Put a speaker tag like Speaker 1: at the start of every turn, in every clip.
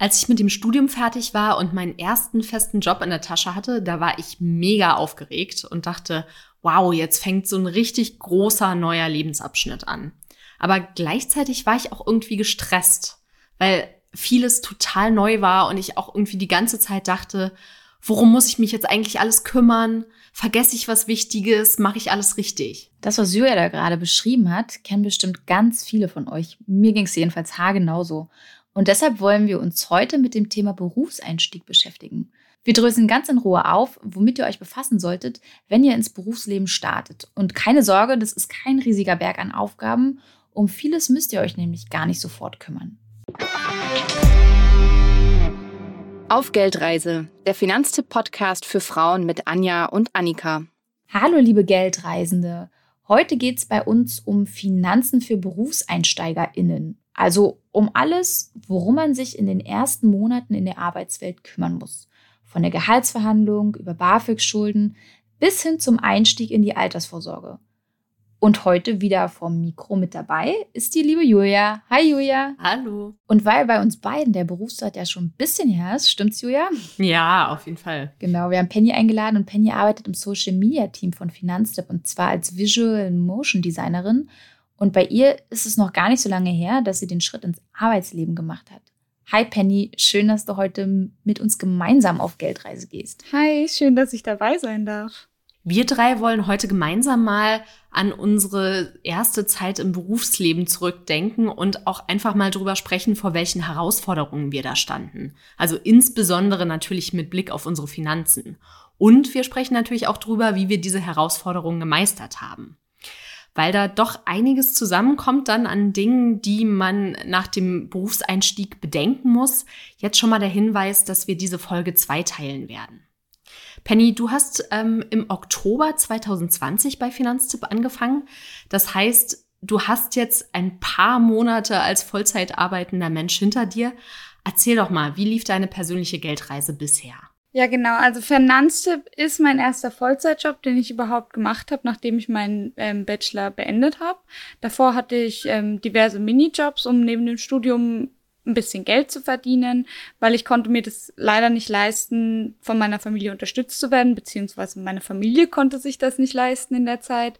Speaker 1: Als ich mit dem Studium fertig war und meinen ersten festen Job in der Tasche hatte, da war ich mega aufgeregt und dachte, wow, jetzt fängt so ein richtig großer neuer Lebensabschnitt an. Aber gleichzeitig war ich auch irgendwie gestresst, weil vieles total neu war und ich auch irgendwie die ganze Zeit dachte, worum muss ich mich jetzt eigentlich alles kümmern? Vergesse ich was Wichtiges? Mache ich alles richtig?
Speaker 2: Das, was Julia da gerade beschrieben hat, kennen bestimmt ganz viele von euch. Mir ging es jedenfalls haargenauso. Und deshalb wollen wir uns heute mit dem Thema Berufseinstieg beschäftigen. Wir dröseln ganz in Ruhe auf, womit ihr euch befassen solltet, wenn ihr ins Berufsleben startet. Und keine Sorge, das ist kein riesiger Berg an Aufgaben. Um vieles müsst ihr euch nämlich gar nicht sofort kümmern.
Speaker 3: Auf Geldreise, der Finanztipp-Podcast für Frauen mit Anja und Annika.
Speaker 2: Hallo, liebe Geldreisende. Heute geht es bei uns um Finanzen für BerufseinsteigerInnen. Also um alles, worum man sich in den ersten Monaten in der Arbeitswelt kümmern muss. Von der Gehaltsverhandlung über BAföG-Schulden bis hin zum Einstieg in die Altersvorsorge. Und heute wieder vom Mikro mit dabei ist die liebe Julia. Hi Julia.
Speaker 1: Hallo.
Speaker 2: Und weil bei uns beiden der Berufsstart ja schon ein bisschen her ist, stimmt's Julia?
Speaker 1: Ja, auf jeden Fall.
Speaker 2: Genau, wir haben Penny eingeladen und Penny arbeitet im Social Media Team von Finanztip und zwar als Visual Motion Designerin und bei ihr ist es noch gar nicht so lange her, dass sie den Schritt ins Arbeitsleben gemacht hat. Hi Penny, schön, dass du heute mit uns gemeinsam auf Geldreise gehst.
Speaker 4: Hi, schön, dass ich dabei sein darf.
Speaker 1: Wir drei wollen heute gemeinsam mal an unsere erste Zeit im Berufsleben zurückdenken und auch einfach mal drüber sprechen, vor welchen Herausforderungen wir da standen. Also insbesondere natürlich mit Blick auf unsere Finanzen. Und wir sprechen natürlich auch drüber, wie wir diese Herausforderungen gemeistert haben weil da doch einiges zusammenkommt dann an Dingen, die man nach dem Berufseinstieg bedenken muss. Jetzt schon mal der Hinweis, dass wir diese Folge zweiteilen werden. Penny, du hast ähm, im Oktober 2020 bei Finanztipp angefangen. Das heißt, du hast jetzt ein paar Monate als Vollzeit arbeitender Mensch hinter dir. Erzähl doch mal, wie lief deine persönliche Geldreise bisher?
Speaker 4: Ja, genau. Also Finanztipp ist mein erster Vollzeitjob, den ich überhaupt gemacht habe, nachdem ich meinen ähm, Bachelor beendet habe. Davor hatte ich ähm, diverse Minijobs, um neben dem Studium ein bisschen Geld zu verdienen, weil ich konnte mir das leider nicht leisten, von meiner Familie unterstützt zu werden, beziehungsweise meine Familie konnte sich das nicht leisten in der Zeit,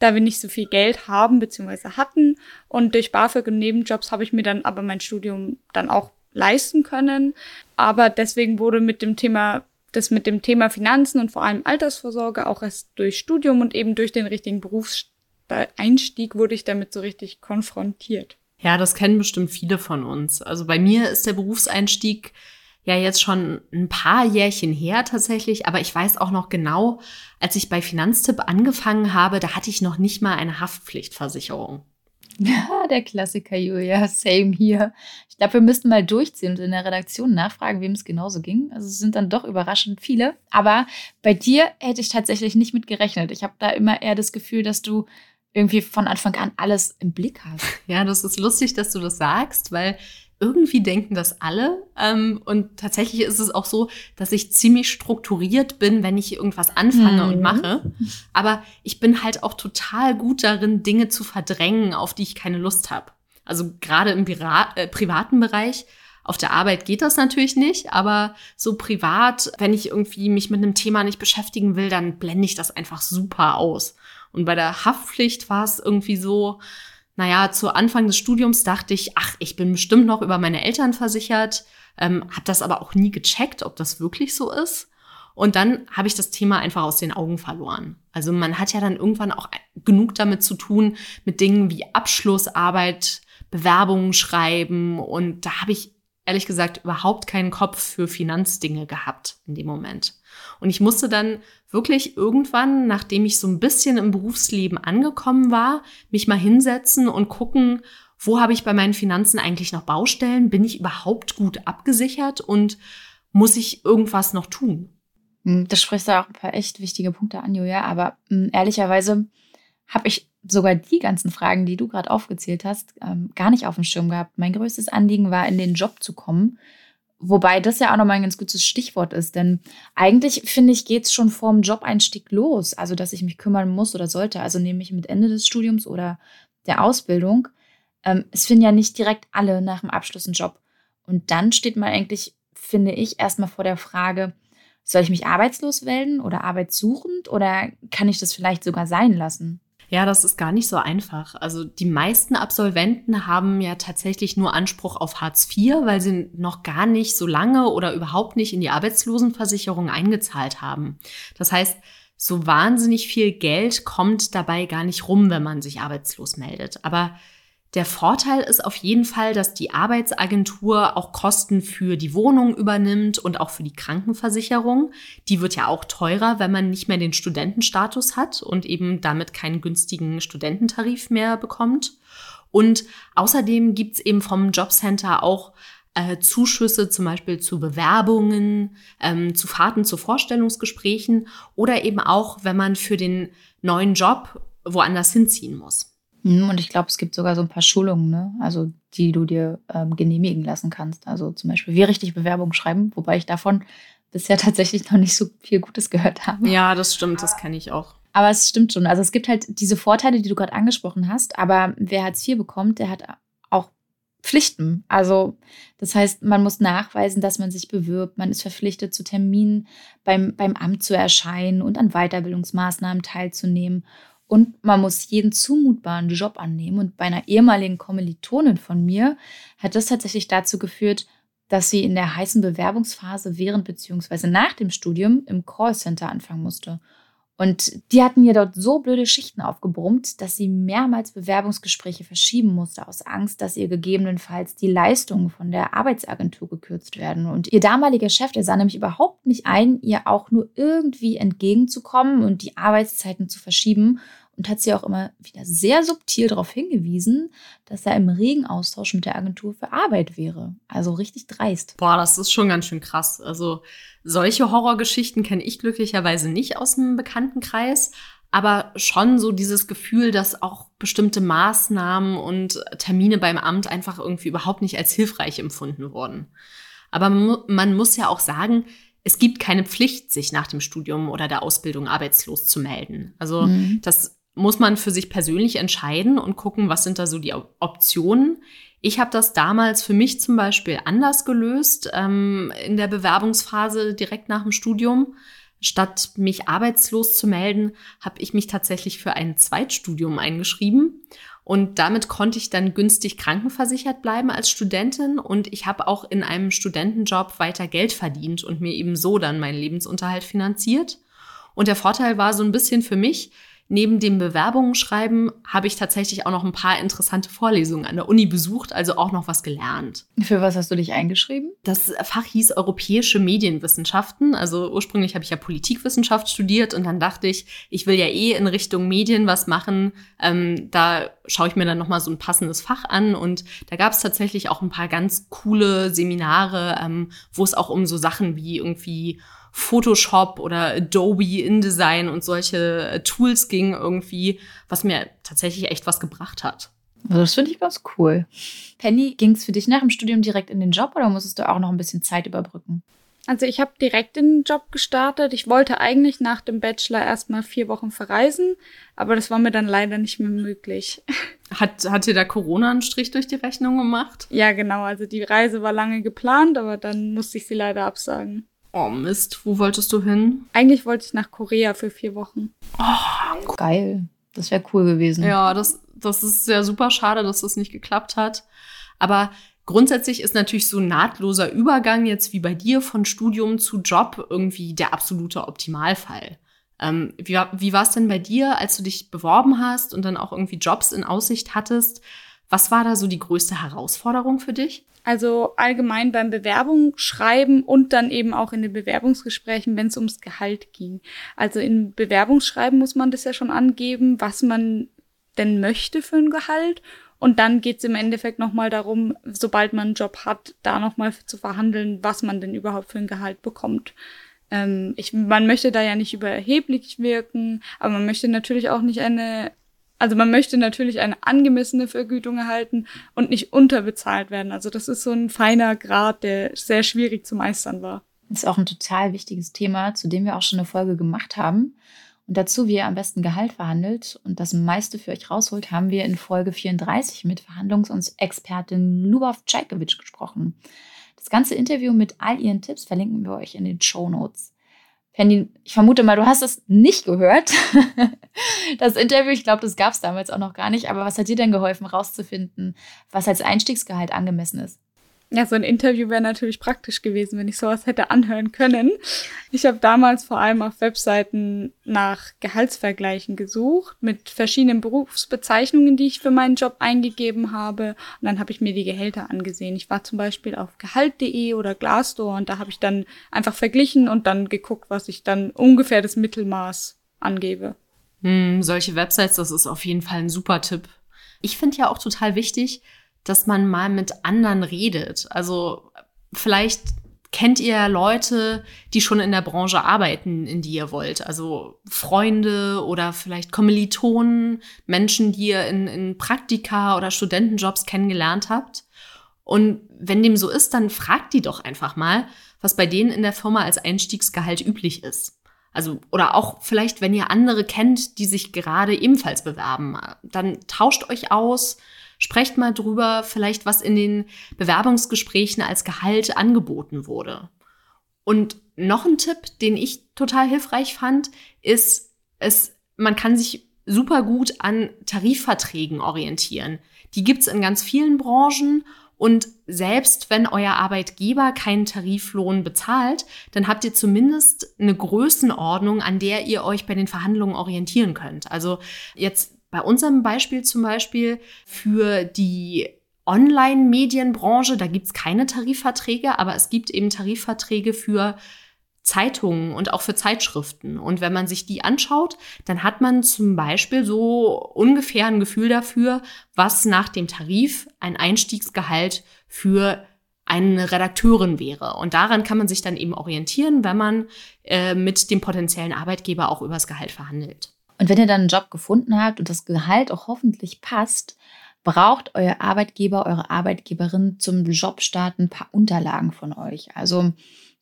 Speaker 4: da wir nicht so viel Geld haben, beziehungsweise hatten. Und durch BAföG und Nebenjobs habe ich mir dann aber mein Studium dann auch leisten können. Aber deswegen wurde mit dem Thema, das mit dem Thema Finanzen und vor allem Altersvorsorge auch erst durch Studium und eben durch den richtigen Berufseinstieg wurde ich damit so richtig konfrontiert.
Speaker 1: Ja, das kennen bestimmt viele von uns. Also bei mir ist der Berufseinstieg ja jetzt schon ein paar Jährchen her tatsächlich, aber ich weiß auch noch genau, als ich bei Finanztipp angefangen habe, da hatte ich noch nicht mal eine Haftpflichtversicherung.
Speaker 2: Ja, der Klassiker, Julia. Same hier. Ich glaube, wir müssten mal durchziehen und in der Redaktion nachfragen, wem es genauso ging. Also es sind dann doch überraschend viele. Aber bei dir hätte ich tatsächlich nicht mit gerechnet. Ich habe da immer eher das Gefühl, dass du irgendwie von Anfang an alles im Blick hast.
Speaker 1: Ja, das ist lustig, dass du das sagst, weil irgendwie denken das alle. Ähm, und tatsächlich ist es auch so, dass ich ziemlich strukturiert bin, wenn ich irgendwas anfange mhm. und mache. Aber ich bin halt auch total gut darin, Dinge zu verdrängen, auf die ich keine Lust habe. Also gerade im Pira äh, privaten Bereich. Auf der Arbeit geht das natürlich nicht, aber so privat, wenn ich irgendwie mich mit einem Thema nicht beschäftigen will, dann blende ich das einfach super aus. Und bei der Haftpflicht war es irgendwie so, naja, zu Anfang des Studiums dachte ich, ach, ich bin bestimmt noch über meine Eltern versichert, ähm, habe das aber auch nie gecheckt, ob das wirklich so ist. Und dann habe ich das Thema einfach aus den Augen verloren. Also man hat ja dann irgendwann auch genug damit zu tun, mit Dingen wie Abschlussarbeit, Bewerbungen schreiben. Und da habe ich ehrlich gesagt überhaupt keinen Kopf für Finanzdinge gehabt in dem Moment. Und ich musste dann wirklich irgendwann, nachdem ich so ein bisschen im Berufsleben angekommen war, mich mal hinsetzen und gucken, wo habe ich bei meinen Finanzen eigentlich noch Baustellen? Bin ich überhaupt gut abgesichert und muss ich irgendwas noch tun?
Speaker 2: Hm, das sprichst du auch ein paar echt wichtige Punkte an, Julia. Aber mh, hm, ehrlicherweise habe ich sogar die ganzen Fragen, die du gerade aufgezählt hast, ähm, gar nicht auf dem Schirm gehabt. Mein größtes Anliegen war, in den Job zu kommen Wobei das ja auch nochmal ein ganz gutes Stichwort ist, denn eigentlich finde ich, geht es schon vorm Job-Einstieg los, also dass ich mich kümmern muss oder sollte, also nämlich mit Ende des Studiums oder der Ausbildung. Ähm, es finden ja nicht direkt alle nach dem Abschluss einen Job. Und dann steht man eigentlich, finde ich, erstmal vor der Frage, soll ich mich arbeitslos melden oder arbeitssuchend oder kann ich das vielleicht sogar sein lassen?
Speaker 1: Ja, das ist gar nicht so einfach. Also die meisten Absolventen haben ja tatsächlich nur Anspruch auf Hartz IV, weil sie noch gar nicht so lange oder überhaupt nicht in die Arbeitslosenversicherung eingezahlt haben. Das heißt, so wahnsinnig viel Geld kommt dabei gar nicht rum, wenn man sich arbeitslos meldet. Aber der Vorteil ist auf jeden Fall, dass die Arbeitsagentur auch Kosten für die Wohnung übernimmt und auch für die Krankenversicherung. Die wird ja auch teurer, wenn man nicht mehr den Studentenstatus hat und eben damit keinen günstigen Studententarif mehr bekommt. Und außerdem gibt's eben vom Jobcenter auch äh, Zuschüsse zum Beispiel zu Bewerbungen, ähm, zu Fahrten zu Vorstellungsgesprächen oder eben auch, wenn man für den neuen Job woanders hinziehen muss.
Speaker 2: Mhm, und ich glaube, es gibt sogar so ein paar Schulungen, ne? also die du dir ähm, genehmigen lassen kannst. Also zum Beispiel, wie richtig Bewerbungen schreiben, wobei ich davon bisher tatsächlich noch nicht so viel Gutes gehört habe.
Speaker 1: Ja, das stimmt, das kenne ich auch.
Speaker 2: Aber es stimmt schon. Also es gibt halt diese Vorteile, die du gerade angesprochen hast, aber wer Hartz IV bekommt, der hat auch Pflichten. Also das heißt, man muss nachweisen, dass man sich bewirbt, man ist verpflichtet, zu Terminen beim, beim Amt zu erscheinen und an Weiterbildungsmaßnahmen teilzunehmen. Und man muss jeden zumutbaren Job annehmen. Und bei einer ehemaligen Kommilitonin von mir hat das tatsächlich dazu geführt, dass sie in der heißen Bewerbungsphase während bzw. nach dem Studium im Callcenter anfangen musste. Und die hatten ihr dort so blöde Schichten aufgebrummt, dass sie mehrmals Bewerbungsgespräche verschieben musste, aus Angst, dass ihr gegebenenfalls die Leistungen von der Arbeitsagentur gekürzt werden. Und ihr damaliger Chef, der sah nämlich überhaupt nicht ein, ihr auch nur irgendwie entgegenzukommen und die Arbeitszeiten zu verschieben und hat sie auch immer wieder sehr subtil darauf hingewiesen, dass er im regen Austausch mit der Agentur für Arbeit wäre. Also richtig dreist.
Speaker 1: Boah, das ist schon ganz schön krass. Also solche Horrorgeschichten kenne ich glücklicherweise nicht aus dem Bekanntenkreis, aber schon so dieses Gefühl, dass auch bestimmte Maßnahmen und Termine beim Amt einfach irgendwie überhaupt nicht als hilfreich empfunden wurden. Aber man muss ja auch sagen, es gibt keine Pflicht, sich nach dem Studium oder der Ausbildung arbeitslos zu melden. Also mhm. das muss man für sich persönlich entscheiden und gucken, was sind da so die Optionen. Ich habe das damals für mich zum Beispiel anders gelöst ähm, in der Bewerbungsphase direkt nach dem Studium. Statt mich arbeitslos zu melden, habe ich mich tatsächlich für ein Zweitstudium eingeschrieben. Und damit konnte ich dann günstig krankenversichert bleiben als Studentin. Und ich habe auch in einem Studentenjob weiter Geld verdient und mir eben so dann meinen Lebensunterhalt finanziert. Und der Vorteil war so ein bisschen für mich, Neben dem Bewerbungen schreiben habe ich tatsächlich auch noch ein paar interessante Vorlesungen an der Uni besucht, also auch noch was gelernt.
Speaker 2: Für was hast du dich eingeschrieben?
Speaker 1: Das Fach hieß Europäische Medienwissenschaften. Also ursprünglich habe ich ja Politikwissenschaft studiert und dann dachte ich, ich will ja eh in Richtung Medien was machen. Ähm, da schaue ich mir dann nochmal so ein passendes Fach an und da gab es tatsächlich auch ein paar ganz coole Seminare, ähm, wo es auch um so Sachen wie irgendwie Photoshop oder Adobe InDesign und solche äh, Tools ging irgendwie, was mir tatsächlich echt was gebracht hat.
Speaker 2: Also das finde ich ganz cool. Penny, ging es für dich nach dem Studium direkt in den Job oder musstest du auch noch ein bisschen Zeit überbrücken?
Speaker 4: Also ich habe direkt in den Job gestartet. Ich wollte eigentlich nach dem Bachelor erstmal vier Wochen verreisen, aber das war mir dann leider nicht mehr möglich.
Speaker 1: Hat, hat dir da Corona einen Strich durch die Rechnung gemacht?
Speaker 4: Ja, genau. Also die Reise war lange geplant, aber dann musste ich sie leider absagen.
Speaker 1: Oh Mist, wo wolltest du hin?
Speaker 4: Eigentlich wollte ich nach Korea für vier Wochen.
Speaker 2: Oh, geil. Das wäre cool gewesen.
Speaker 1: Ja, das, das ist ja super schade, dass das nicht geklappt hat. Aber grundsätzlich ist natürlich so ein nahtloser Übergang jetzt wie bei dir von Studium zu Job irgendwie der absolute Optimalfall. Ähm, wie wie war es denn bei dir, als du dich beworben hast und dann auch irgendwie Jobs in Aussicht hattest? Was war da so die größte Herausforderung für dich?
Speaker 4: Also allgemein beim Bewerbungsschreiben und dann eben auch in den Bewerbungsgesprächen, wenn es ums Gehalt ging. Also in Bewerbungsschreiben muss man das ja schon angeben, was man denn möchte für ein Gehalt. Und dann geht es im Endeffekt nochmal darum, sobald man einen Job hat, da nochmal zu verhandeln, was man denn überhaupt für ein Gehalt bekommt. Ähm, ich, man möchte da ja nicht überheblich wirken, aber man möchte natürlich auch nicht eine also man möchte natürlich eine angemessene Vergütung erhalten und nicht unterbezahlt werden. Also das ist so ein feiner Grad, der sehr schwierig zu meistern war.
Speaker 2: Das ist auch ein total wichtiges Thema, zu dem wir auch schon eine Folge gemacht haben. Und dazu, wie ihr am besten Gehalt verhandelt und das meiste für euch rausholt, haben wir in Folge 34 mit Verhandlungsexpertin Lubov Czajkovic gesprochen. Das ganze Interview mit all ihren Tipps verlinken wir euch in den Show Notes. Penny, ich vermute mal, du hast es nicht gehört. das Interview, ich glaube, das gab es damals auch noch gar nicht. Aber was hat dir denn geholfen, rauszufinden, was als Einstiegsgehalt angemessen ist?
Speaker 4: Ja, so ein Interview wäre natürlich praktisch gewesen, wenn ich sowas hätte anhören können. Ich habe damals vor allem auf Webseiten nach Gehaltsvergleichen gesucht mit verschiedenen Berufsbezeichnungen, die ich für meinen Job eingegeben habe. Und dann habe ich mir die Gehälter angesehen. Ich war zum Beispiel auf gehalt.de oder Glassdoor und da habe ich dann einfach verglichen und dann geguckt, was ich dann ungefähr das Mittelmaß angebe.
Speaker 1: Hm, solche Websites, das ist auf jeden Fall ein super Tipp. Ich finde ja auch total wichtig, dass man mal mit anderen redet. Also vielleicht kennt ihr Leute, die schon in der Branche arbeiten, in die ihr wollt. Also Freunde oder vielleicht Kommilitonen, Menschen, die ihr in, in Praktika oder Studentenjobs kennengelernt habt. Und wenn dem so ist, dann fragt die doch einfach mal, was bei denen in der Firma als Einstiegsgehalt üblich ist. Also, oder auch vielleicht, wenn ihr andere kennt, die sich gerade ebenfalls bewerben, dann tauscht euch aus, Sprecht mal drüber, vielleicht was in den Bewerbungsgesprächen als Gehalt angeboten wurde. Und noch ein Tipp, den ich total hilfreich fand, ist, es, man kann sich super gut an Tarifverträgen orientieren. Die gibt's in ganz vielen Branchen und selbst wenn euer Arbeitgeber keinen Tariflohn bezahlt, dann habt ihr zumindest eine Größenordnung, an der ihr euch bei den Verhandlungen orientieren könnt. Also jetzt bei unserem Beispiel zum Beispiel für die Online-Medienbranche, da gibt es keine Tarifverträge, aber es gibt eben Tarifverträge für Zeitungen und auch für Zeitschriften. Und wenn man sich die anschaut, dann hat man zum Beispiel so ungefähr ein Gefühl dafür, was nach dem Tarif ein Einstiegsgehalt für eine Redakteurin wäre. Und daran kann man sich dann eben orientieren, wenn man äh, mit dem potenziellen Arbeitgeber auch übers Gehalt verhandelt.
Speaker 2: Und wenn ihr dann einen Job gefunden habt und das Gehalt auch hoffentlich passt, braucht euer Arbeitgeber, eure Arbeitgeberin zum Jobstart ein paar Unterlagen von euch. Also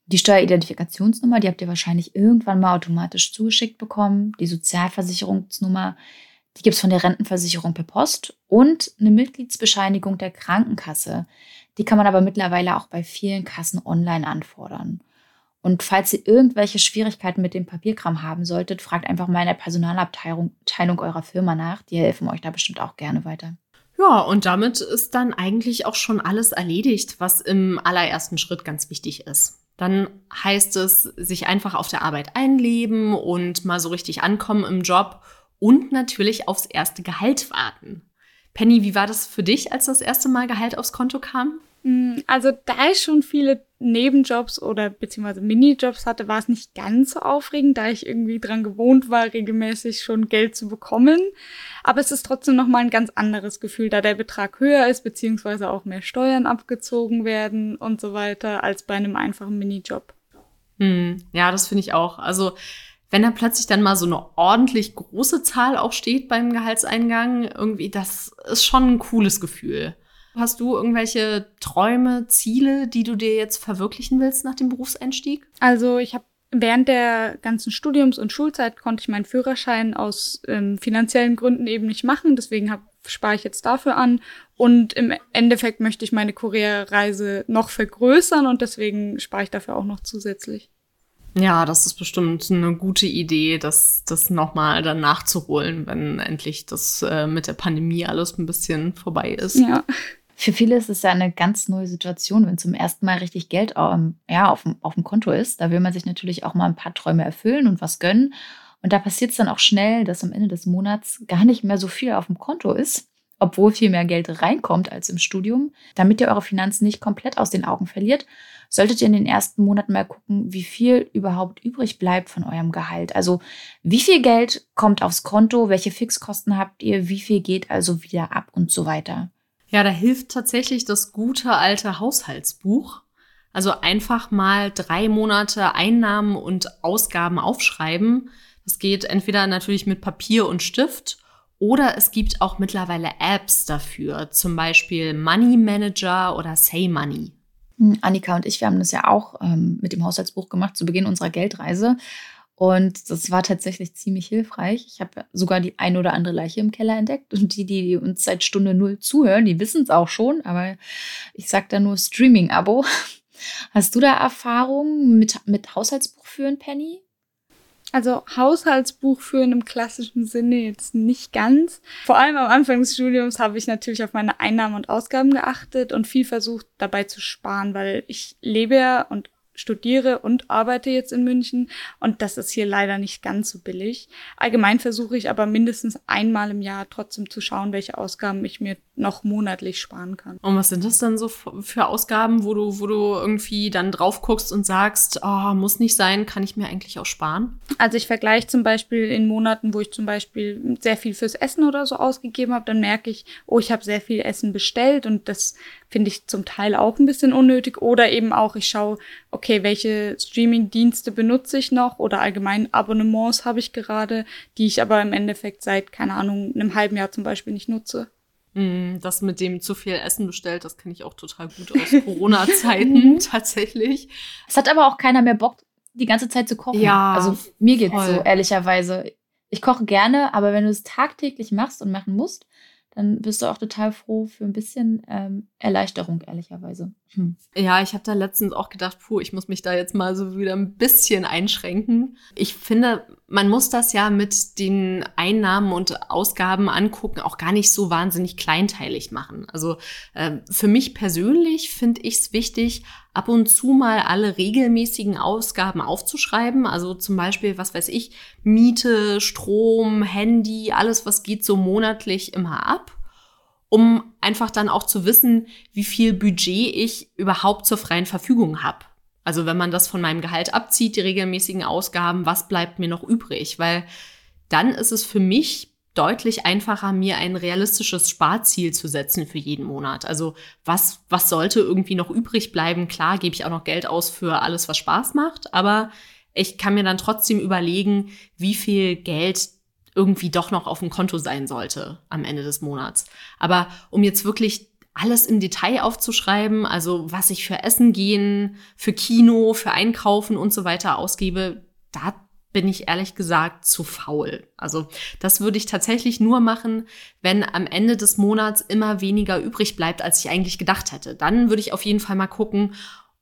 Speaker 2: die Steueridentifikationsnummer, die habt ihr wahrscheinlich irgendwann mal automatisch zugeschickt bekommen. Die Sozialversicherungsnummer, die gibt es von der Rentenversicherung per Post. Und eine Mitgliedsbescheinigung der Krankenkasse. Die kann man aber mittlerweile auch bei vielen Kassen online anfordern. Und falls ihr irgendwelche Schwierigkeiten mit dem Papierkram haben solltet, fragt einfach mal in der Personalabteilung Teilung eurer Firma nach. Die helfen euch da bestimmt auch gerne weiter.
Speaker 1: Ja, und damit ist dann eigentlich auch schon alles erledigt, was im allerersten Schritt ganz wichtig ist. Dann heißt es, sich einfach auf der Arbeit einleben und mal so richtig ankommen im Job und natürlich aufs erste Gehalt warten. Penny, wie war das für dich, als das erste Mal Gehalt aufs Konto kam?
Speaker 4: Mm, also da ich schon viele Nebenjobs oder beziehungsweise Minijobs hatte, war es nicht ganz so aufregend, da ich irgendwie dran gewohnt war, regelmäßig schon Geld zu bekommen. Aber es ist trotzdem nochmal ein ganz anderes Gefühl, da der Betrag höher ist, beziehungsweise auch mehr Steuern abgezogen werden und so weiter, als bei einem einfachen Minijob.
Speaker 1: Hm, ja, das finde ich auch. Also wenn da plötzlich dann mal so eine ordentlich große Zahl auch steht beim Gehaltseingang, irgendwie, das ist schon ein cooles Gefühl. Hast du irgendwelche Träume, Ziele, die du dir jetzt verwirklichen willst nach dem Berufseinstieg?
Speaker 4: Also ich habe während der ganzen Studiums- und Schulzeit konnte ich meinen Führerschein aus ähm, finanziellen Gründen eben nicht machen. Deswegen hab, spare ich jetzt dafür an. Und im Endeffekt möchte ich meine Korea-Reise noch vergrößern und deswegen spare ich dafür auch noch zusätzlich.
Speaker 1: Ja, das ist bestimmt eine gute Idee, das, das nochmal dann nachzuholen, wenn endlich das äh, mit der Pandemie alles ein bisschen vorbei ist.
Speaker 2: Ja. Für viele ist es ja eine ganz neue Situation, wenn zum ersten Mal richtig Geld ja, auf, dem, auf dem Konto ist. Da will man sich natürlich auch mal ein paar Träume erfüllen und was gönnen. Und da passiert es dann auch schnell, dass am Ende des Monats gar nicht mehr so viel auf dem Konto ist, obwohl viel mehr Geld reinkommt als im Studium. Damit ihr eure Finanzen nicht komplett aus den Augen verliert, solltet ihr in den ersten Monaten mal gucken, wie viel überhaupt übrig bleibt von eurem Gehalt. Also wie viel Geld kommt aufs Konto, welche Fixkosten habt ihr, wie viel geht also wieder ab und so weiter.
Speaker 1: Ja, da hilft tatsächlich das gute alte Haushaltsbuch. Also einfach mal drei Monate Einnahmen und Ausgaben aufschreiben. Das geht entweder natürlich mit Papier und Stift oder es gibt auch mittlerweile Apps dafür, zum Beispiel Money Manager oder Say Money.
Speaker 2: Hm, Annika und ich, wir haben das ja auch ähm, mit dem Haushaltsbuch gemacht zu Beginn unserer Geldreise. Und das war tatsächlich ziemlich hilfreich. Ich habe sogar die ein oder andere Leiche im Keller entdeckt. Und die, die uns seit Stunde null zuhören, die wissen es auch schon. Aber ich sage da nur Streaming-Abo. Hast du da Erfahrungen mit, mit Haushaltsbuch führen, Penny?
Speaker 4: Also Haushaltsbuch führen im klassischen Sinne jetzt nicht ganz. Vor allem am Anfang des Studiums habe ich natürlich auf meine Einnahmen und Ausgaben geachtet und viel versucht dabei zu sparen, weil ich lebe ja und studiere und arbeite jetzt in München und das ist hier leider nicht ganz so billig. Allgemein versuche ich aber mindestens einmal im Jahr trotzdem zu schauen, welche Ausgaben ich mir noch monatlich sparen kann.
Speaker 1: Und was sind das dann so für Ausgaben, wo du, wo du irgendwie dann drauf guckst und sagst, oh, muss nicht sein, kann ich mir eigentlich auch sparen?
Speaker 4: Also ich vergleiche zum Beispiel in Monaten, wo ich zum Beispiel sehr viel fürs Essen oder so ausgegeben habe, dann merke ich, oh, ich habe sehr viel Essen bestellt und das finde ich zum Teil auch ein bisschen unnötig. Oder eben auch, ich schaue, okay, welche Streaming-Dienste benutze ich noch oder allgemein Abonnements habe ich gerade, die ich aber im Endeffekt seit, keine Ahnung, einem halben Jahr zum Beispiel nicht nutze.
Speaker 1: Mm, das mit dem zu viel Essen bestellt, das kenne ich auch total gut aus Corona-Zeiten tatsächlich.
Speaker 2: Es hat aber auch keiner mehr Bock, die ganze Zeit zu kochen. Ja. Also mir geht's voll. so, ehrlicherweise. Ich koche gerne, aber wenn du es tagtäglich machst und machen musst, dann bist du auch total froh für ein bisschen ähm, Erleichterung, ehrlicherweise.
Speaker 1: Hm. Ja, ich habe da letztens auch gedacht, puh, ich muss mich da jetzt mal so wieder ein bisschen einschränken. Ich finde, man muss das ja mit den Einnahmen und Ausgaben angucken, auch gar nicht so wahnsinnig kleinteilig machen. Also äh, für mich persönlich finde ich es wichtig, ab und zu mal alle regelmäßigen Ausgaben aufzuschreiben. Also zum Beispiel, was weiß ich, Miete, Strom, Handy, alles, was geht so monatlich immer ab, um einfach dann auch zu wissen, wie viel Budget ich überhaupt zur freien Verfügung habe. Also wenn man das von meinem Gehalt abzieht, die regelmäßigen Ausgaben, was bleibt mir noch übrig? Weil dann ist es für mich deutlich einfacher, mir ein realistisches Sparziel zu setzen für jeden Monat. Also was, was sollte irgendwie noch übrig bleiben? Klar, gebe ich auch noch Geld aus für alles, was Spaß macht, aber ich kann mir dann trotzdem überlegen, wie viel Geld irgendwie doch noch auf dem Konto sein sollte am Ende des Monats. Aber um jetzt wirklich alles im Detail aufzuschreiben, also was ich für Essen gehen, für Kino, für Einkaufen und so weiter ausgebe, da bin ich ehrlich gesagt zu faul. Also das würde ich tatsächlich nur machen, wenn am Ende des Monats immer weniger übrig bleibt, als ich eigentlich gedacht hätte. Dann würde ich auf jeden Fall mal gucken,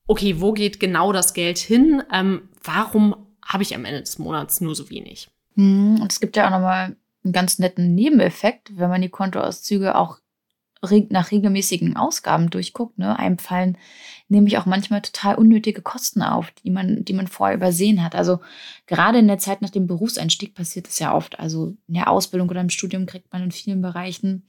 Speaker 1: okay, wo geht genau das Geld hin? Ähm, warum habe ich am Ende des Monats nur so wenig?
Speaker 2: Hm, und es gibt ja auch nochmal einen ganz netten Nebeneffekt, wenn man die Kontoauszüge auch nach regelmäßigen Ausgaben durchguckt, ne, einem fallen nämlich auch manchmal total unnötige Kosten auf, die man, die man vorher übersehen hat. Also gerade in der Zeit nach dem Berufseinstieg passiert das ja oft. Also in der Ausbildung oder im Studium kriegt man in vielen Bereichen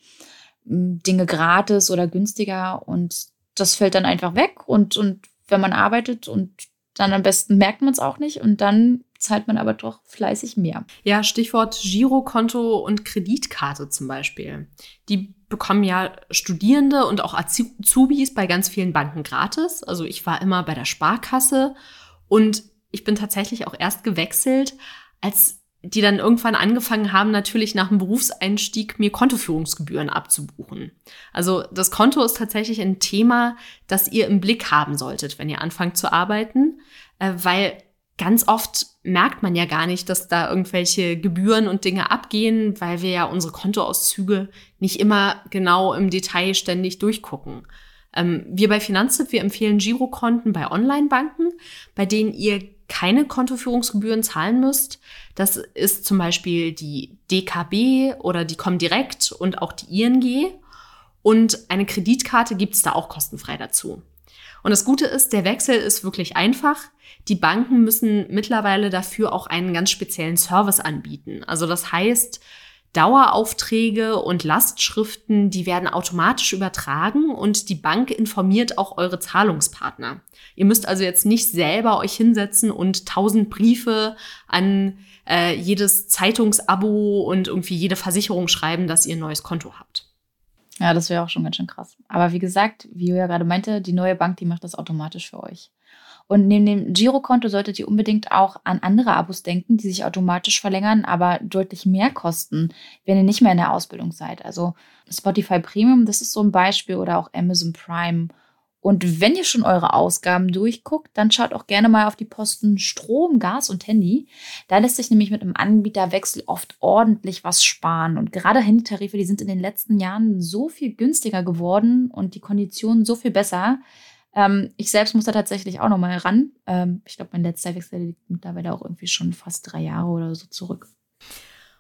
Speaker 2: hm, Dinge gratis oder günstiger und das fällt dann einfach weg und, und wenn man arbeitet und dann am besten merkt man es auch nicht und dann zahlt man aber doch fleißig mehr.
Speaker 1: Ja, Stichwort Girokonto und Kreditkarte zum Beispiel. Die bekommen ja Studierende und auch Azubis bei ganz vielen Banken gratis. Also ich war immer bei der Sparkasse und ich bin tatsächlich auch erst gewechselt, als die dann irgendwann angefangen haben, natürlich nach dem Berufseinstieg mir Kontoführungsgebühren abzubuchen. Also das Konto ist tatsächlich ein Thema, das ihr im Blick haben solltet, wenn ihr anfangt zu arbeiten, äh, weil ganz oft merkt man ja gar nicht, dass da irgendwelche Gebühren und Dinge abgehen, weil wir ja unsere Kontoauszüge nicht immer genau im Detail ständig durchgucken. Ähm, wir bei Finanztipp, wir empfehlen Girokonten bei Online-Banken, bei denen ihr keine Kontoführungsgebühren zahlen müsst. Das ist zum Beispiel die DKB oder die Comdirect und auch die ING. Und eine Kreditkarte gibt es da auch kostenfrei dazu. Und das Gute ist, der Wechsel ist wirklich einfach. Die Banken müssen mittlerweile dafür auch einen ganz speziellen Service anbieten. Also das heißt, Daueraufträge und Lastschriften, die werden automatisch übertragen und die Bank informiert auch eure Zahlungspartner. Ihr müsst also jetzt nicht selber euch hinsetzen und tausend Briefe an äh, jedes Zeitungsabo und irgendwie jede Versicherung schreiben, dass ihr ein neues Konto habt.
Speaker 2: Ja, das wäre auch schon ganz schön krass. Aber wie gesagt, wie Julia gerade meinte, die neue Bank, die macht das automatisch für euch. Und neben dem Girokonto solltet ihr unbedingt auch an andere Abos denken, die sich automatisch verlängern, aber deutlich mehr kosten, wenn ihr nicht mehr in der Ausbildung seid. Also Spotify Premium, das ist so ein Beispiel, oder auch Amazon Prime und wenn ihr schon eure Ausgaben durchguckt, dann schaut auch gerne mal auf die Posten Strom, Gas und Handy. Da lässt sich nämlich mit einem Anbieterwechsel oft ordentlich was sparen. Und gerade Handytarife, die sind in den letzten Jahren so viel günstiger geworden und die Konditionen so viel besser. Ähm, ich selbst muss da tatsächlich auch nochmal ran. Ähm, ich glaube, mein letzter Wechsel liegt mittlerweile auch irgendwie schon fast drei Jahre oder so zurück.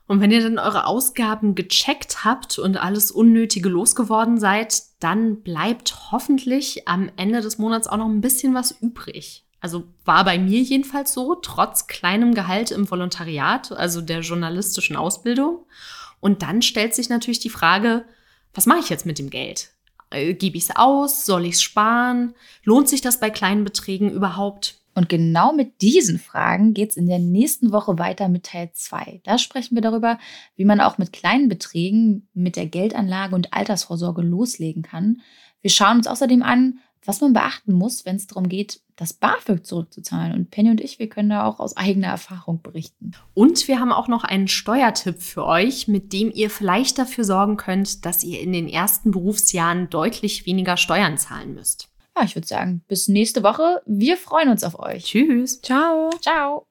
Speaker 1: Und wenn ihr dann eure Ausgaben gecheckt habt und alles Unnötige losgeworden seid, dann bleibt hoffentlich am Ende des Monats auch noch ein bisschen was übrig. Also war bei mir jedenfalls so, trotz kleinem Gehalt im Volontariat, also der journalistischen Ausbildung. Und dann stellt sich natürlich die Frage, was mache ich jetzt mit dem Geld? Äh, Gebe ich es aus? Soll ich es sparen? Lohnt sich das bei kleinen Beträgen überhaupt?
Speaker 2: Und genau mit diesen Fragen geht es in der nächsten Woche weiter mit Teil 2. Da sprechen wir darüber, wie man auch mit kleinen Beträgen mit der Geldanlage und Altersvorsorge loslegen kann. Wir schauen uns außerdem an, was man beachten muss, wenn es darum geht, das BAföG zurückzuzahlen. Und Penny und ich, wir können da auch aus eigener Erfahrung berichten.
Speaker 1: Und wir haben auch noch einen Steuertipp für euch, mit dem ihr vielleicht dafür sorgen könnt, dass ihr in den ersten Berufsjahren deutlich weniger Steuern zahlen müsst.
Speaker 2: Ja, ich würde sagen, bis nächste Woche. Wir freuen uns auf euch.
Speaker 1: Tschüss.
Speaker 2: Ciao. Ciao.